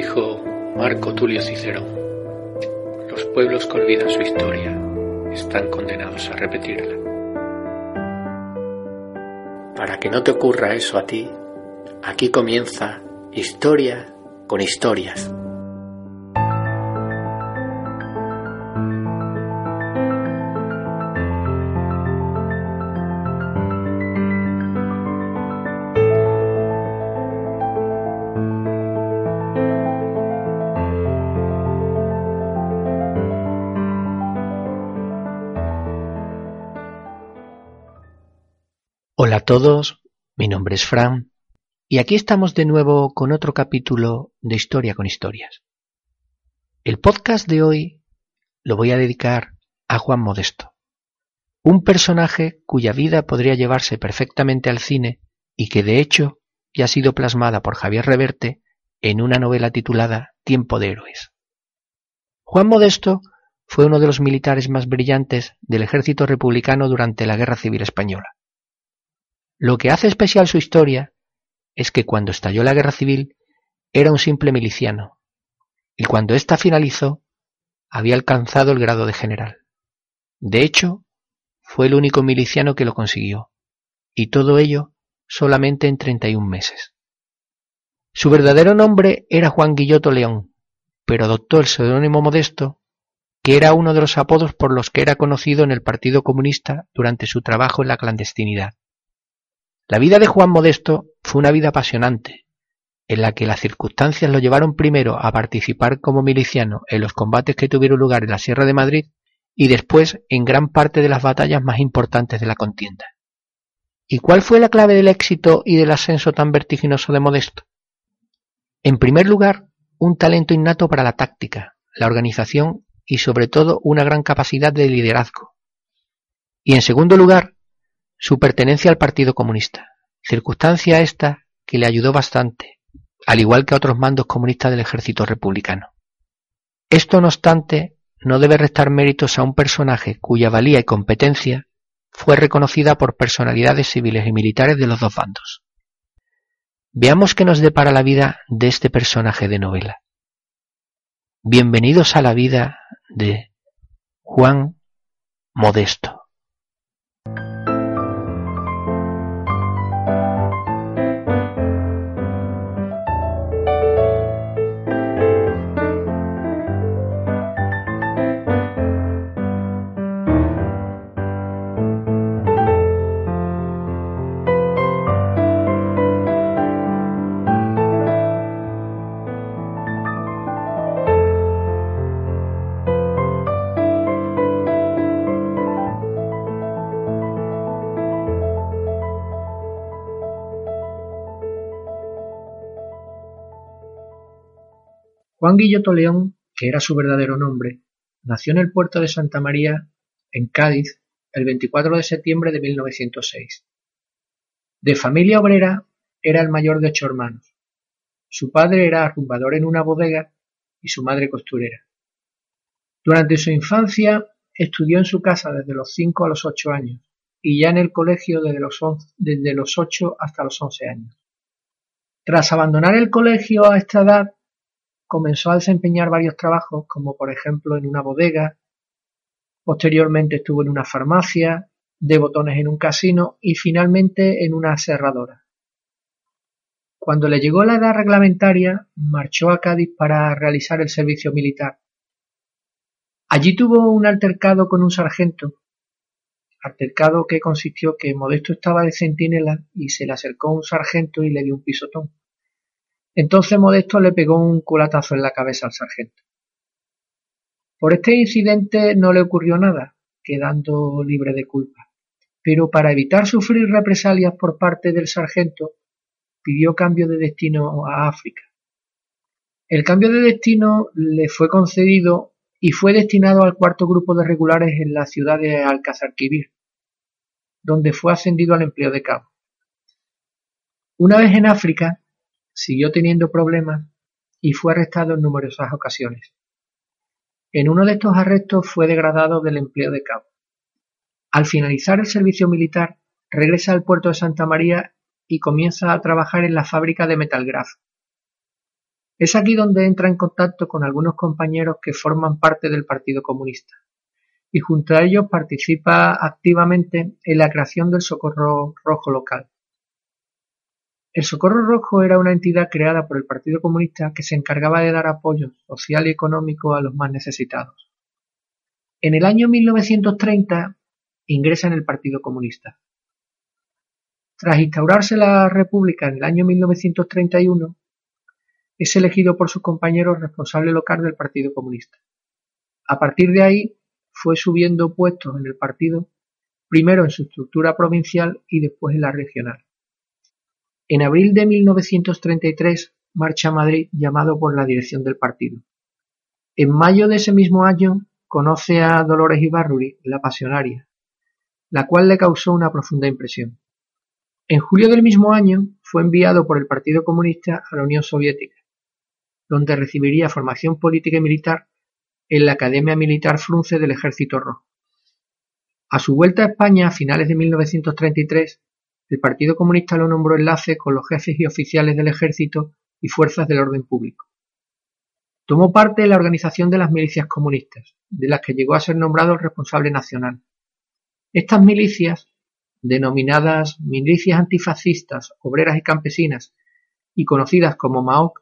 dijo Marco Tulio Cicerón, los pueblos que olvidan su historia están condenados a repetirla. Para que no te ocurra eso a ti, aquí comienza Historia con historias. Hola a todos, mi nombre es Fran y aquí estamos de nuevo con otro capítulo de Historia con Historias. El podcast de hoy lo voy a dedicar a Juan Modesto, un personaje cuya vida podría llevarse perfectamente al cine y que de hecho ya ha sido plasmada por Javier Reverte en una novela titulada Tiempo de Héroes. Juan Modesto fue uno de los militares más brillantes del ejército republicano durante la Guerra Civil Española lo que hace especial su historia es que cuando estalló la guerra civil era un simple miliciano, y cuando ésta finalizó había alcanzado el grado de general. De hecho, fue el único miliciano que lo consiguió, y todo ello solamente en 31 meses. Su verdadero nombre era Juan Guilloto León, pero adoptó el seudónimo modesto, que era uno de los apodos por los que era conocido en el Partido Comunista durante su trabajo en la clandestinidad. La vida de Juan Modesto fue una vida apasionante, en la que las circunstancias lo llevaron primero a participar como miliciano en los combates que tuvieron lugar en la Sierra de Madrid y después en gran parte de las batallas más importantes de la contienda. ¿Y cuál fue la clave del éxito y del ascenso tan vertiginoso de Modesto? En primer lugar, un talento innato para la táctica, la organización y sobre todo una gran capacidad de liderazgo. Y en segundo lugar, su pertenencia al Partido Comunista, circunstancia esta que le ayudó bastante, al igual que a otros mandos comunistas del ejército republicano. Esto, no obstante, no debe restar méritos a un personaje cuya valía y competencia fue reconocida por personalidades civiles y militares de los dos bandos. Veamos qué nos depara la vida de este personaje de novela. Bienvenidos a la vida de Juan Modesto. Juan Guilloto León, que era su verdadero nombre, nació en el puerto de Santa María, en Cádiz, el 24 de septiembre de 1906. De familia obrera, era el mayor de ocho hermanos. Su padre era arrumbador en una bodega y su madre costurera. Durante su infancia estudió en su casa desde los cinco a los ocho años y ya en el colegio desde los, desde los ocho hasta los once años. Tras abandonar el colegio a esta edad, comenzó a desempeñar varios trabajos, como por ejemplo en una bodega, posteriormente estuvo en una farmacia, de botones en un casino y finalmente en una aserradora. Cuando le llegó la edad reglamentaria, marchó a Cádiz para realizar el servicio militar. Allí tuvo un altercado con un sargento, altercado que consistió que Modesto estaba de centinela y se le acercó un sargento y le dio un pisotón. Entonces Modesto le pegó un culatazo en la cabeza al sargento. Por este incidente no le ocurrió nada, quedando libre de culpa. Pero para evitar sufrir represalias por parte del sargento, pidió cambio de destino a África. El cambio de destino le fue concedido y fue destinado al cuarto grupo de regulares en la ciudad de Alcazarquivir, donde fue ascendido al empleo de cabo. Una vez en África, siguió teniendo problemas y fue arrestado en numerosas ocasiones. En uno de estos arrestos fue degradado del empleo de cabo. Al finalizar el servicio militar, regresa al puerto de Santa María y comienza a trabajar en la fábrica de Metalgraph. Es aquí donde entra en contacto con algunos compañeros que forman parte del Partido Comunista y junto a ellos participa activamente en la creación del Socorro Rojo local. El Socorro Rojo era una entidad creada por el Partido Comunista que se encargaba de dar apoyo social y económico a los más necesitados. En el año 1930 ingresa en el Partido Comunista. Tras instaurarse la República en el año 1931, es elegido por sus compañeros responsable local del Partido Comunista. A partir de ahí fue subiendo puestos en el partido, primero en su estructura provincial y después en la regional. En abril de 1933 marcha a Madrid llamado por la dirección del partido. En mayo de ese mismo año conoce a Dolores Ibarruri, la pasionaria, la cual le causó una profunda impresión. En julio del mismo año fue enviado por el Partido Comunista a la Unión Soviética, donde recibiría formación política y militar en la Academia Militar Frunze del Ejército Rojo. A su vuelta a España a finales de 1933 el Partido Comunista lo nombró enlace con los jefes y oficiales del ejército y fuerzas del orden público. Tomó parte en la organización de las milicias comunistas, de las que llegó a ser nombrado el responsable nacional. Estas milicias, denominadas milicias antifascistas, obreras y campesinas, y conocidas como MAOC,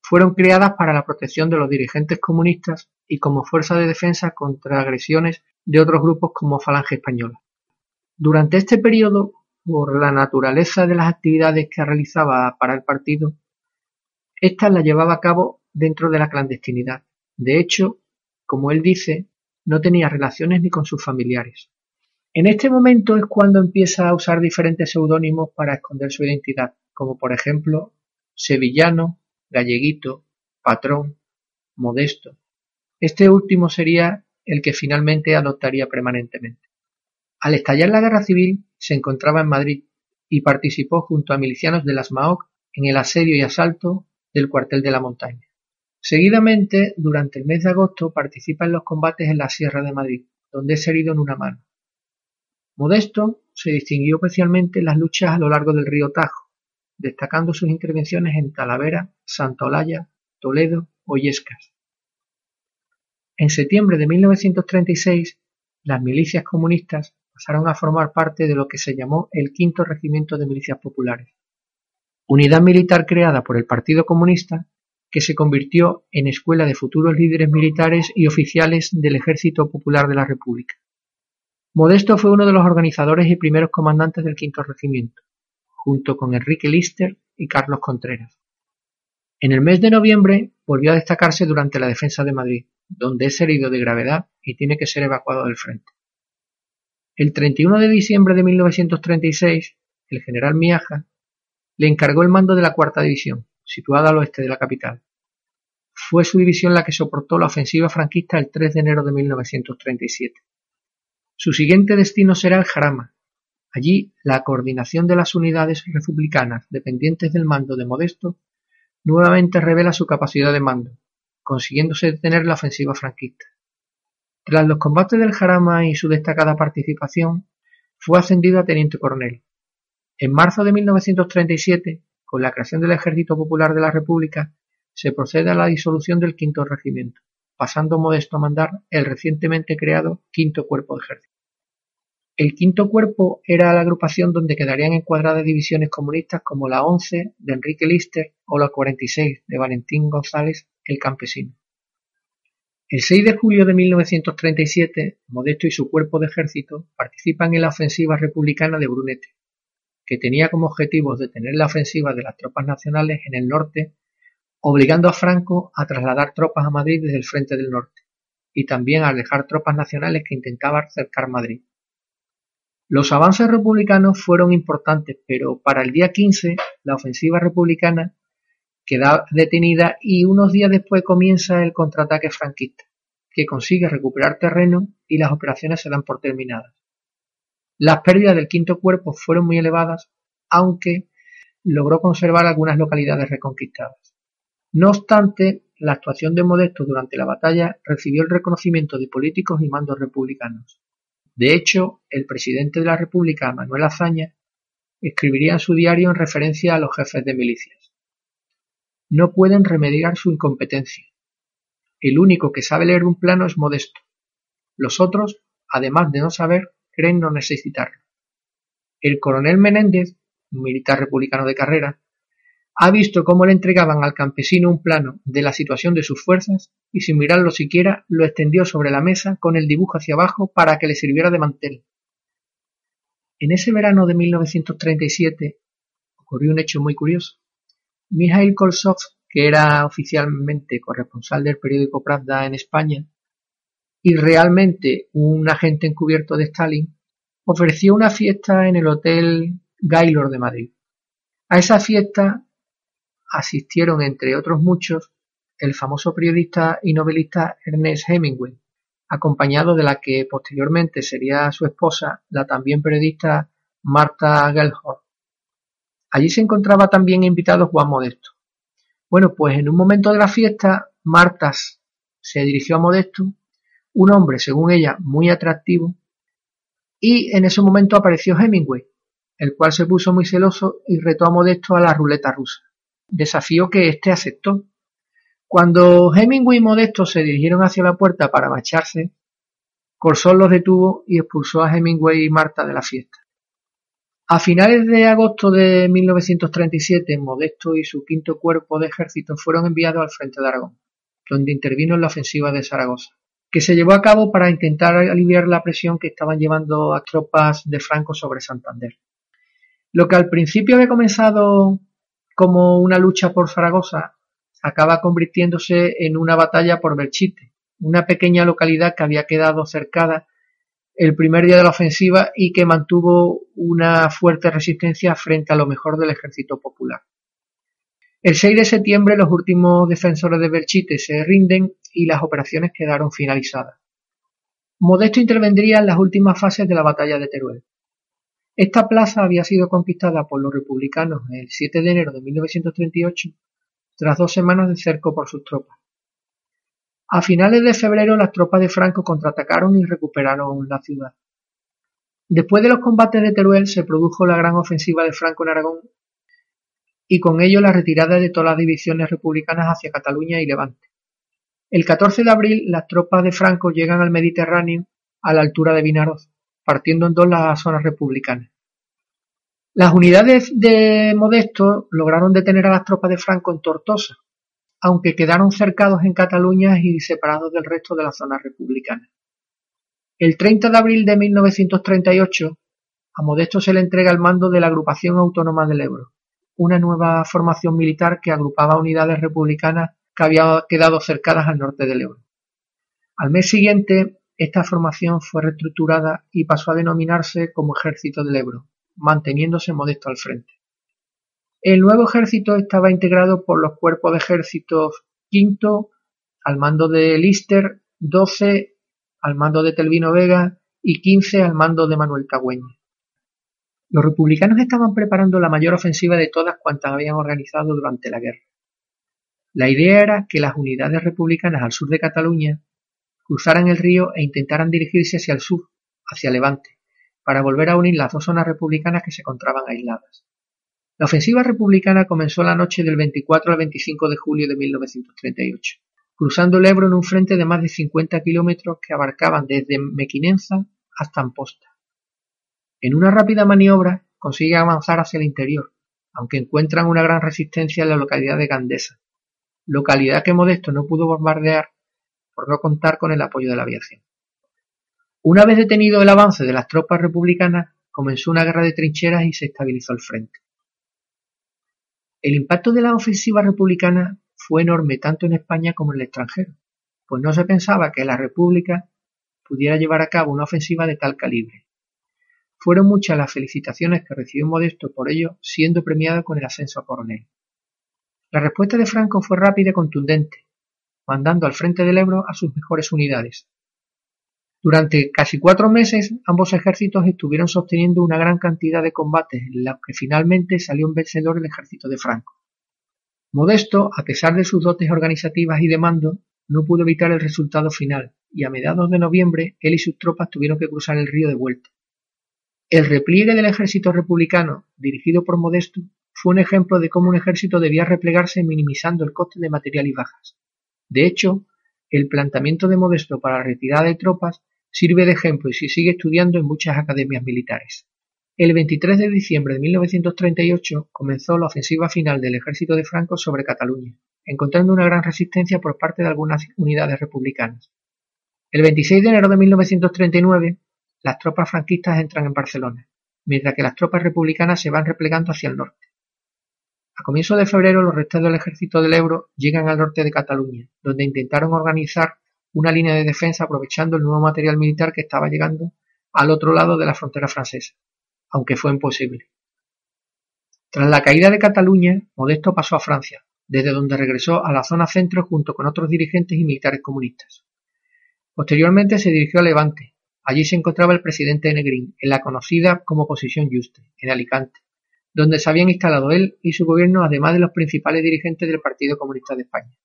fueron creadas para la protección de los dirigentes comunistas y como fuerza de defensa contra agresiones de otros grupos como Falange Española. Durante este periodo por la naturaleza de las actividades que realizaba para el partido, estas las llevaba a cabo dentro de la clandestinidad. De hecho, como él dice, no tenía relaciones ni con sus familiares. En este momento es cuando empieza a usar diferentes seudónimos para esconder su identidad, como por ejemplo Sevillano, Galleguito, Patrón, Modesto. Este último sería el que finalmente adoptaría permanentemente. Al estallar la guerra civil, se encontraba en Madrid y participó junto a milicianos de las MAOC en el asedio y asalto del cuartel de la montaña. Seguidamente, durante el mes de agosto, participa en los combates en la Sierra de Madrid, donde es herido en una mano. Modesto se distinguió especialmente en las luchas a lo largo del río Tajo, destacando sus intervenciones en Talavera, Santa Olalla, Toledo o Yescas. En septiembre de 1936, las milicias comunistas pasaron a formar parte de lo que se llamó el Quinto Regimiento de Milicias Populares, unidad militar creada por el Partido Comunista que se convirtió en escuela de futuros líderes militares y oficiales del Ejército Popular de la República. Modesto fue uno de los organizadores y primeros comandantes del Quinto Regimiento, junto con Enrique Lister y Carlos Contreras. En el mes de noviembre volvió a destacarse durante la defensa de Madrid, donde es herido de gravedad y tiene que ser evacuado del frente. El 31 de diciembre de 1936, el general Miaja le encargó el mando de la cuarta división, situada al oeste de la capital. Fue su división la que soportó la ofensiva franquista el 3 de enero de 1937. Su siguiente destino será el Jarama. Allí, la coordinación de las unidades republicanas dependientes del mando de Modesto nuevamente revela su capacidad de mando, consiguiéndose detener la ofensiva franquista. Tras los combates del Jarama y su destacada participación, fue ascendido a teniente coronel. En marzo de 1937, con la creación del Ejército Popular de la República, se procede a la disolución del Quinto Regimiento, pasando Modesto a mandar el recientemente creado Quinto Cuerpo de Ejército. El Quinto Cuerpo era la agrupación donde quedarían encuadradas divisiones comunistas como la 11 de Enrique Lister o la 46 de Valentín González el Campesino. El 6 de julio de 1937, Modesto y su cuerpo de ejército participan en la ofensiva republicana de Brunete, que tenía como objetivo detener la ofensiva de las tropas nacionales en el norte, obligando a Franco a trasladar tropas a Madrid desde el frente del norte, y también a alejar tropas nacionales que intentaban cercar Madrid. Los avances republicanos fueron importantes, pero para el día 15 la ofensiva republicana queda detenida y unos días después comienza el contraataque franquista, que consigue recuperar terreno y las operaciones se dan por terminadas. Las pérdidas del quinto cuerpo fueron muy elevadas, aunque logró conservar algunas localidades reconquistadas. No obstante, la actuación de Modesto durante la batalla recibió el reconocimiento de políticos y mandos republicanos. De hecho, el presidente de la República, Manuel Azaña, escribiría en su diario en referencia a los jefes de milicias. No pueden remediar su incompetencia. El único que sabe leer un plano es Modesto. Los otros, además de no saber, creen no necesitarlo. El coronel Menéndez, un militar republicano de carrera, ha visto cómo le entregaban al campesino un plano de la situación de sus fuerzas y sin mirarlo siquiera lo extendió sobre la mesa con el dibujo hacia abajo para que le sirviera de mantel. En ese verano de 1937 ocurrió un hecho muy curioso. Mikhail Kolsov, que era oficialmente corresponsal del periódico Pravda en España y realmente un agente encubierto de Stalin, ofreció una fiesta en el Hotel Gaylord de Madrid. A esa fiesta asistieron, entre otros muchos, el famoso periodista y novelista Ernest Hemingway, acompañado de la que posteriormente sería su esposa, la también periodista Marta Gellhorn. Allí se encontraba también invitado Juan Modesto. Bueno, pues en un momento de la fiesta, Marta se dirigió a Modesto, un hombre, según ella, muy atractivo, y en ese momento apareció Hemingway, el cual se puso muy celoso y retó a Modesto a la ruleta rusa, desafío que éste aceptó. Cuando Hemingway y Modesto se dirigieron hacia la puerta para marcharse, Corsón los detuvo y expulsó a Hemingway y Marta de la fiesta. A finales de agosto de 1937, Modesto y su quinto cuerpo de ejército fueron enviados al frente de Aragón, donde intervino en la ofensiva de Zaragoza, que se llevó a cabo para intentar aliviar la presión que estaban llevando a tropas de Franco sobre Santander. Lo que al principio había comenzado como una lucha por Zaragoza acaba convirtiéndose en una batalla por Belchite, una pequeña localidad que había quedado cercada el primer día de la ofensiva y que mantuvo una fuerte resistencia frente a lo mejor del ejército popular. El 6 de septiembre los últimos defensores de Belchite se rinden y las operaciones quedaron finalizadas. Modesto intervendría en las últimas fases de la batalla de Teruel. Esta plaza había sido conquistada por los republicanos el 7 de enero de 1938 tras dos semanas de cerco por sus tropas. A finales de febrero las tropas de Franco contraatacaron y recuperaron la ciudad. Después de los combates de Teruel se produjo la gran ofensiva de Franco en Aragón y con ello la retirada de todas las divisiones republicanas hacia Cataluña y Levante. El 14 de abril las tropas de Franco llegan al Mediterráneo a la altura de Vinaroz, partiendo en dos las zonas republicanas. Las unidades de Modesto lograron detener a las tropas de Franco en Tortosa, aunque quedaron cercados en Cataluña y separados del resto de la zona republicana. El 30 de abril de 1938, a Modesto se le entrega el mando de la Agrupación Autónoma del Ebro, una nueva formación militar que agrupaba unidades republicanas que habían quedado cercadas al norte del Ebro. Al mes siguiente, esta formación fue reestructurada y pasó a denominarse como Ejército del Ebro, manteniéndose Modesto al frente. El nuevo ejército estaba integrado por los cuerpos de ejércitos V, al mando de Lister, 12 al mando de Telvino Vega y 15 al mando de Manuel Tagüeña. Los republicanos estaban preparando la mayor ofensiva de todas cuantas habían organizado durante la guerra. La idea era que las unidades republicanas al sur de Cataluña cruzaran el río e intentaran dirigirse hacia el sur, hacia Levante, para volver a unir las dos zonas republicanas que se encontraban aisladas. La ofensiva republicana comenzó la noche del 24 al 25 de julio de 1938, cruzando el Ebro en un frente de más de 50 kilómetros que abarcaban desde Mequinenza hasta Amposta. En una rápida maniobra consiguen avanzar hacia el interior, aunque encuentran una gran resistencia en la localidad de Gandesa, localidad que Modesto no pudo bombardear por no contar con el apoyo de la aviación. Una vez detenido el avance de las tropas republicanas, comenzó una guerra de trincheras y se estabilizó el frente. El impacto de la ofensiva republicana fue enorme tanto en España como en el extranjero, pues no se pensaba que la República pudiera llevar a cabo una ofensiva de tal calibre. Fueron muchas las felicitaciones que recibió Modesto por ello, siendo premiado con el ascenso a coronel. La respuesta de Franco fue rápida y contundente, mandando al frente del Ebro a sus mejores unidades, durante casi cuatro meses ambos ejércitos estuvieron sosteniendo una gran cantidad de combates en los que finalmente salió un vencedor el ejército de Franco. Modesto, a pesar de sus dotes organizativas y de mando, no pudo evitar el resultado final, y a mediados de noviembre él y sus tropas tuvieron que cruzar el río de vuelta. El repliegue del ejército republicano, dirigido por Modesto, fue un ejemplo de cómo un ejército debía replegarse minimizando el coste de material y bajas. De hecho, el planteamiento de Modesto para la retirada de tropas sirve de ejemplo y se sigue estudiando en muchas academias militares. El 23 de diciembre de 1938 comenzó la ofensiva final del ejército de Franco sobre Cataluña, encontrando una gran resistencia por parte de algunas unidades republicanas. El 26 de enero de 1939, las tropas franquistas entran en Barcelona, mientras que las tropas republicanas se van replegando hacia el norte. A comienzos de febrero, los restos del ejército del Ebro llegan al norte de Cataluña, donde intentaron organizar una línea de defensa aprovechando el nuevo material militar que estaba llegando al otro lado de la frontera francesa aunque fue imposible. Tras la caída de Cataluña, Modesto pasó a Francia, desde donde regresó a la zona centro junto con otros dirigentes y militares comunistas. Posteriormente se dirigió a Levante. Allí se encontraba el presidente Negrín, en la conocida como Posición Juste, en Alicante, donde se habían instalado él y su gobierno, además de los principales dirigentes del Partido Comunista de España.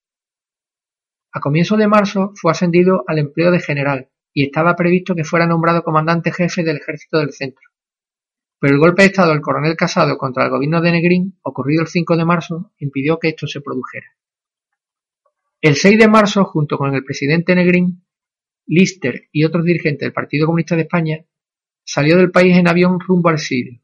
A comienzos de marzo fue ascendido al empleo de general y estaba previsto que fuera nombrado comandante jefe del ejército del centro. Pero el golpe de Estado del coronel Casado contra el gobierno de Negrín, ocurrido el 5 de marzo, impidió que esto se produjera. El 6 de marzo, junto con el presidente Negrín, Lister y otros dirigentes del Partido Comunista de España, salió del país en avión rumbo al Sirio.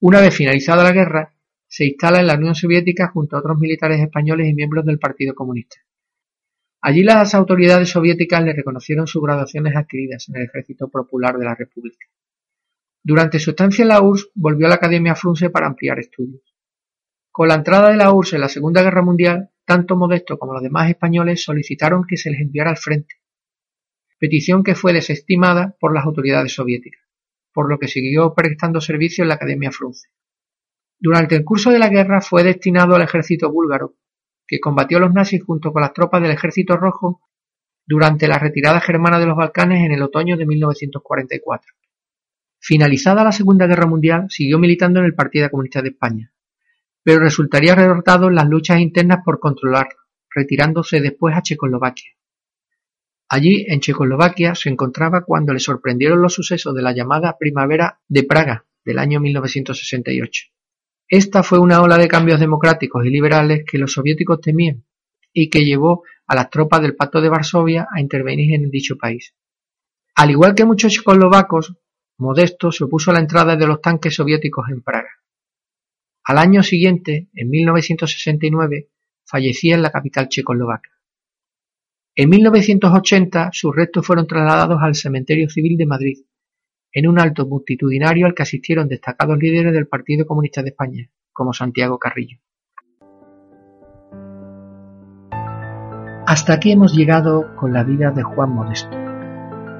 Una vez finalizada la guerra, se instala en la Unión Soviética junto a otros militares españoles y miembros del Partido Comunista. Allí las autoridades soviéticas le reconocieron sus graduaciones adquiridas en el Ejército Popular de la República. Durante su estancia en la URSS volvió a la Academia Frunze para ampliar estudios. Con la entrada de la URSS en la Segunda Guerra Mundial, tanto Modesto como los demás españoles solicitaron que se les enviara al frente, petición que fue desestimada por las autoridades soviéticas, por lo que siguió prestando servicio en la Academia Frunze. Durante el curso de la guerra fue destinado al ejército búlgaro, que combatió a los nazis junto con las tropas del Ejército Rojo durante la retirada germana de los Balcanes en el otoño de 1944. Finalizada la Segunda Guerra Mundial, siguió militando en el Partido Comunista de España, pero resultaría derrotado en las luchas internas por controlarlo, retirándose después a Checoslovaquia. Allí, en Checoslovaquia, se encontraba cuando le sorprendieron los sucesos de la llamada Primavera de Praga del año 1968. Esta fue una ola de cambios democráticos y liberales que los soviéticos temían y que llevó a las tropas del Pacto de Varsovia a intervenir en dicho país. Al igual que muchos checoslovacos, Modesto se opuso a la entrada de los tanques soviéticos en Praga. Al año siguiente, en 1969, fallecía en la capital checoslovaca. En 1980 sus restos fueron trasladados al Cementerio Civil de Madrid, en un alto multitudinario al que asistieron destacados líderes del Partido Comunista de España, como Santiago Carrillo. Hasta aquí hemos llegado con la vida de Juan Modesto.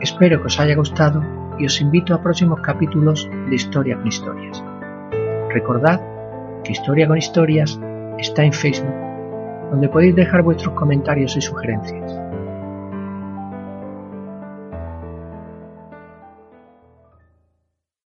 Espero que os haya gustado y os invito a próximos capítulos de Historia con Historias. Recordad que Historia con Historias está en Facebook, donde podéis dejar vuestros comentarios y sugerencias.